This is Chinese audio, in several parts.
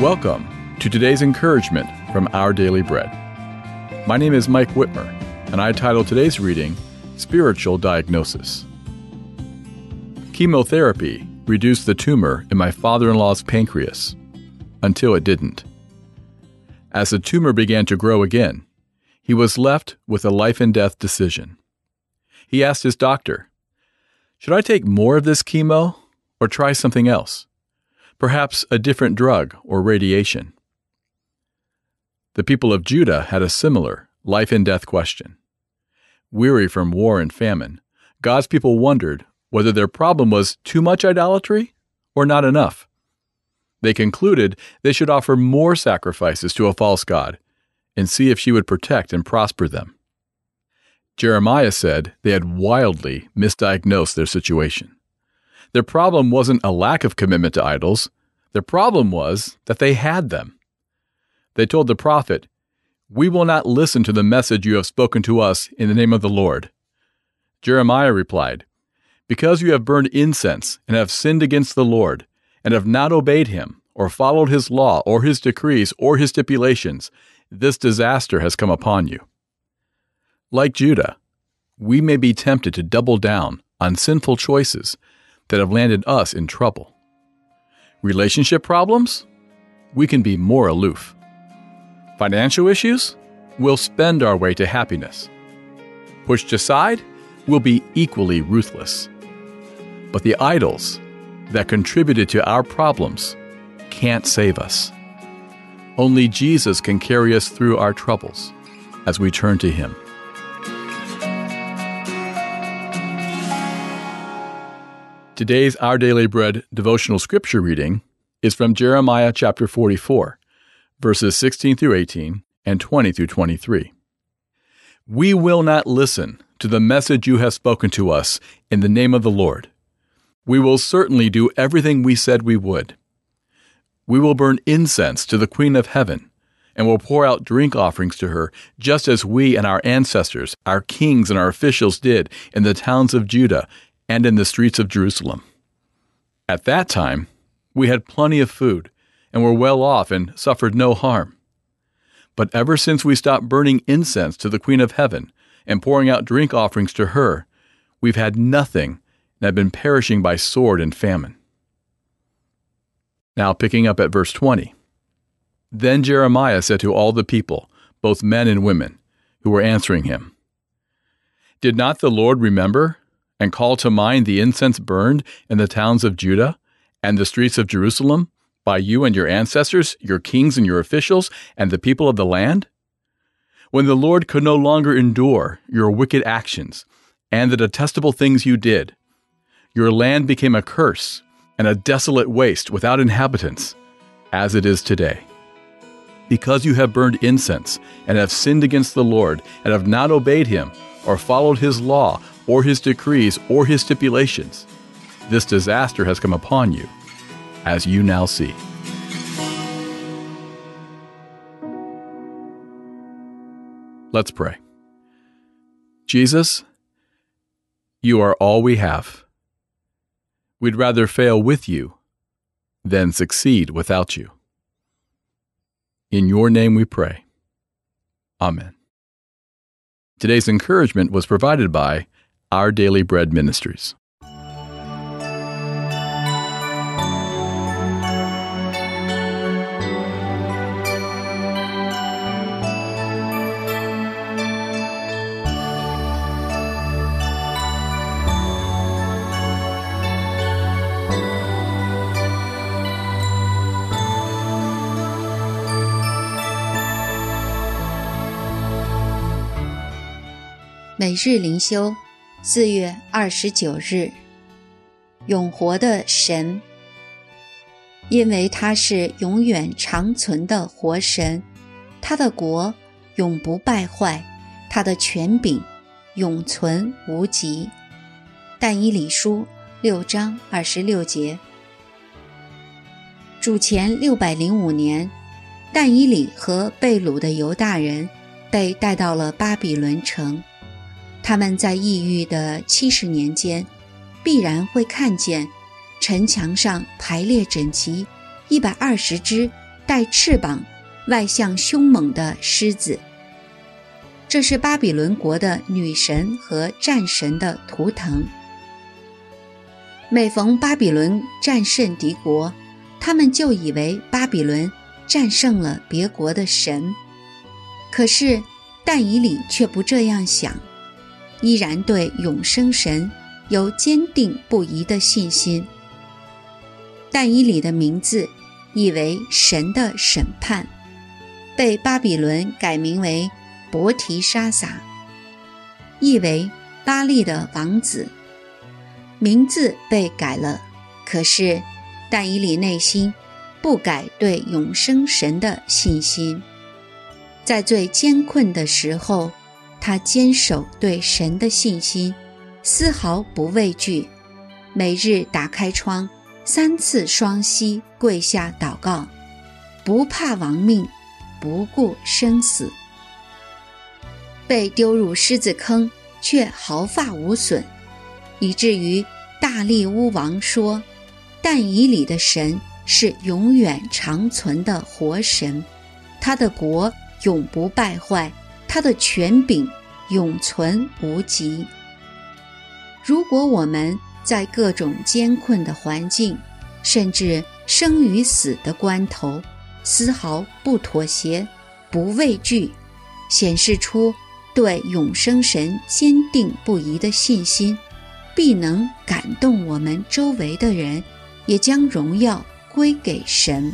Welcome to today's encouragement from Our Daily Bread. My name is Mike Whitmer, and I title today's reading Spiritual Diagnosis. Chemotherapy reduced the tumor in my father in law's pancreas until it didn't. As the tumor began to grow again, he was left with a life and death decision. He asked his doctor, Should I take more of this chemo or try something else? Perhaps a different drug or radiation. The people of Judah had a similar life and death question. Weary from war and famine, God's people wondered whether their problem was too much idolatry or not enough. They concluded they should offer more sacrifices to a false god and see if she would protect and prosper them. Jeremiah said they had wildly misdiagnosed their situation. Their problem wasn't a lack of commitment to idols, their problem was that they had them. They told the prophet, We will not listen to the message you have spoken to us in the name of the Lord. Jeremiah replied, Because you have burned incense and have sinned against the Lord, and have not obeyed him, or followed his law, or his decrees, or his stipulations, this disaster has come upon you. Like Judah, we may be tempted to double down on sinful choices that have landed us in trouble. Relationship problems? We can be more aloof. Financial issues? We'll spend our way to happiness. Pushed aside? We'll be equally ruthless. But the idols that contributed to our problems can't save us. Only Jesus can carry us through our troubles as we turn to Him. Today's Our Daily Bread devotional scripture reading is from Jeremiah chapter 44, verses 16 through 18 and 20 through 23. We will not listen to the message you have spoken to us in the name of the Lord. We will certainly do everything we said we would. We will burn incense to the Queen of Heaven and will pour out drink offerings to her, just as we and our ancestors, our kings and our officials did in the towns of Judah and in the streets of Jerusalem. At that time, we had plenty of food and were well off and suffered no harm. But ever since we stopped burning incense to the Queen of Heaven and pouring out drink offerings to her, we've had nothing and have been perishing by sword and famine. Now, picking up at verse 20. Then Jeremiah said to all the people, both men and women, who were answering him, Did not the Lord remember and call to mind the incense burned in the towns of Judah and the streets of Jerusalem by you and your ancestors, your kings and your officials, and the people of the land? When the Lord could no longer endure your wicked actions and the detestable things you did, your land became a curse and a desolate waste without inhabitants, as it is today. Because you have burned incense and have sinned against the Lord and have not obeyed him or followed his law or his decrees or his stipulations, this disaster has come upon you, as you now see. Let's pray. Jesus, you are all we have. We'd rather fail with you than succeed without you. In your name we pray. Amen. Today's encouragement was provided by Our Daily Bread Ministries. 每日灵修， 四月二十九日，永活的神，因为他是永远长存的活神，他的国永不败坏，他的权柄永存无极。但以理书六章二十六节。主前六百零五年，但以理和被掳的犹大人被带到了巴比伦城。他们在异域的七十年间，必然会看见城墙上排列整齐一百二十只带翅膀、外向凶猛的狮子。这是巴比伦国的女神和战神的图腾。每逢巴比伦战胜敌国，他们就以为巴比伦战胜了别国的神。可是但以理却不这样想，依然对永生神有坚定不移的信心。但以理的名字意为神的审判，被巴比伦改名为。伯提沙撒，意为巴利的王子，名字被改了。可是但以理内心不改对永生神的信心，在最艰困的时候，他坚守对神的信心，丝毫不畏惧，每日打开窗，三次双膝跪下祷告，不怕亡命，不顾生死。被丢入狮子坑，却毫发无损，以至于大力乌王说：“但以里的神是永远长存的活神，他的国永不败坏，他的权柄永存无极。”如果我们在各种艰困的环境，甚至生与死的关头，丝毫不妥协、不畏惧，显示出。对永生神坚定不移的信心，必能感动我们周围的人，也将荣耀归给神。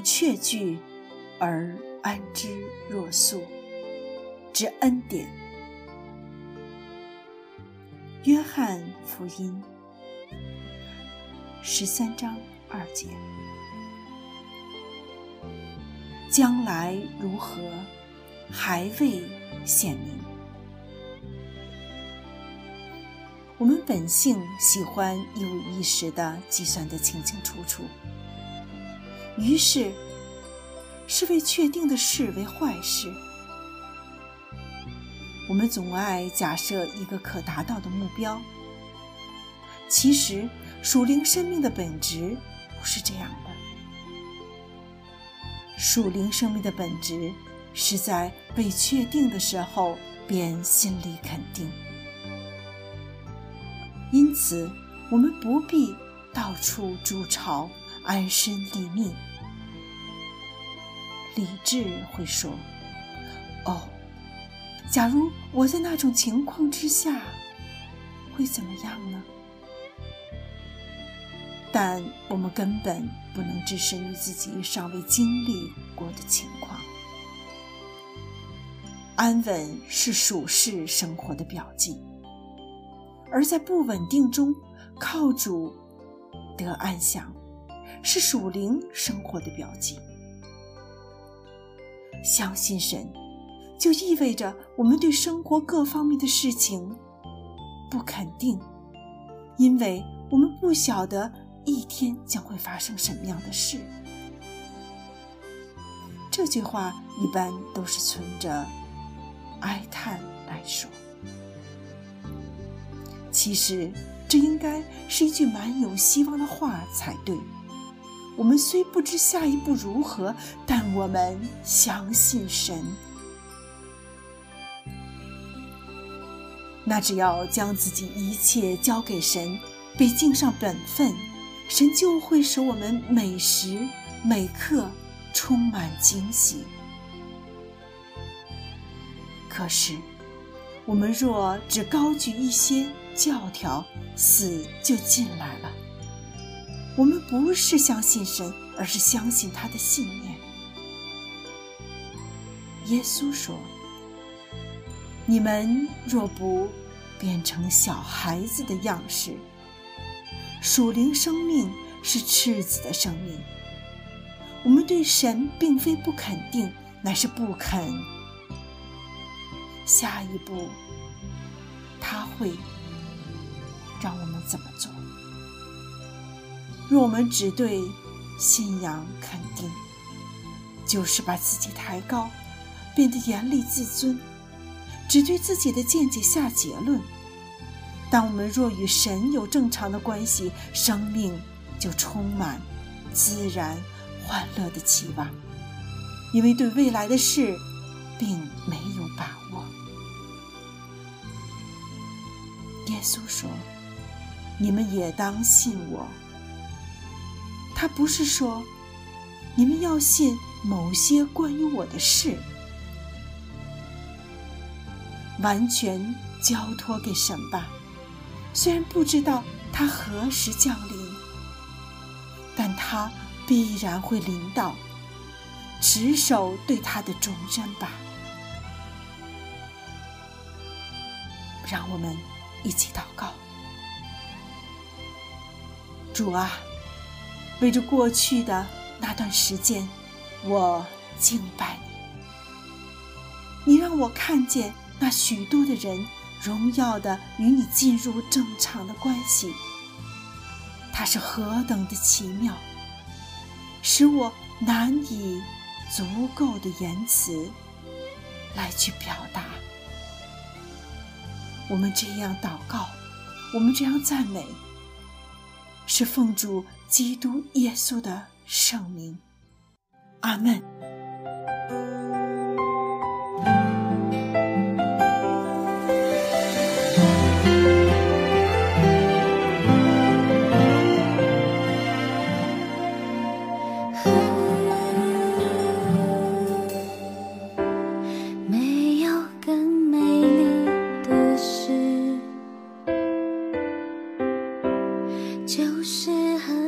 确据而安之若素之恩典。约翰福音十三章二节：将来如何，还未显明。我们本性喜欢一五一十的计算得清清楚楚。于是，是为确定的事为坏事。我们总爱假设一个可达到的目标。其实，属灵生命的本质不是这样的。属灵生命的本质是在被确定的时候便心里肯定。因此，我们不必到处筑巢，安身立命。理智会说：“哦，假如我在那种情况之下，会怎么样呢？”但我们根本不能置身于自己尚未经历过的情况。安稳是属世生活的表记，而在不稳定中靠主得安详，是属灵生活的表记。相信神，就意味着我们对生活各方面的事情不肯定，因为我们不晓得一天将会发生什么样的事。这句话一般都是存着哀叹来说，其实这应该是一句蛮有希望的话才对。我们虽不知下一步如何，但我们相信神。那只要将自己一切交给神，被尽上本分，神就会使我们每时每刻充满惊喜。可是，我们若只高举一些教条，死就进来了。我们不是相信神，而是相信他的信念。耶稣说：“你们若不变成小孩子的样式，属灵生命是赤子的生命。我们对神并非不肯定，乃是不肯。下一步，他会让我们怎么做？若我们只对信仰肯定，就是把自己抬高，变得严厉自尊，只对自己的见解下结论。当我们若与神有正常的关系，生命就充满自然欢乐的期望，因为对未来的事并没有把握。耶稣说：“你们也当信我。”他不是说，你们要信某些关于我的事，完全交托给神吧。虽然不知道他何时降临，但他必然会临到。执守对他的忠贞吧。让我们一起祷告，主啊。为着过去的那段时间，我敬拜你。你让我看见那许多的人荣耀的与你进入正常的关系，它是何等的奇妙，使我难以足够的言辞来去表达。我们这样祷告，我们这样赞美。是奉主基督耶稣的圣名。阿门。没有更美丽的事。就是很。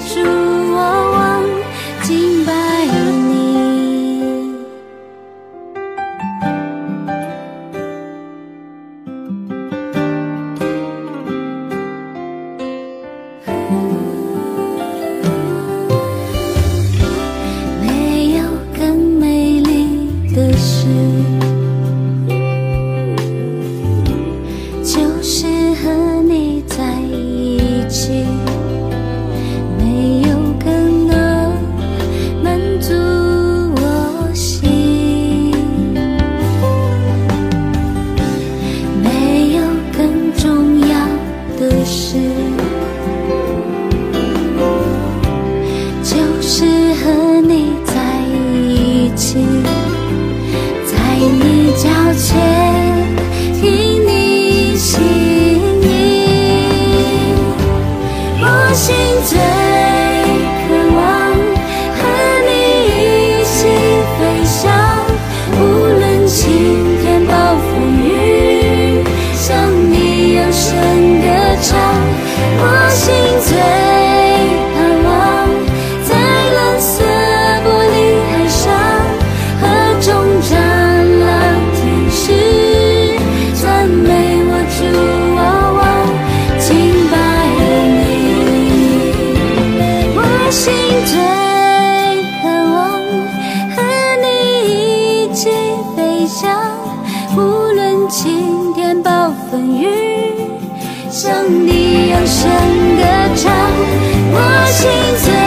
you 心最渴望和你一起飞翔，无论晴天暴风雨，向你扬声歌唱。我心最。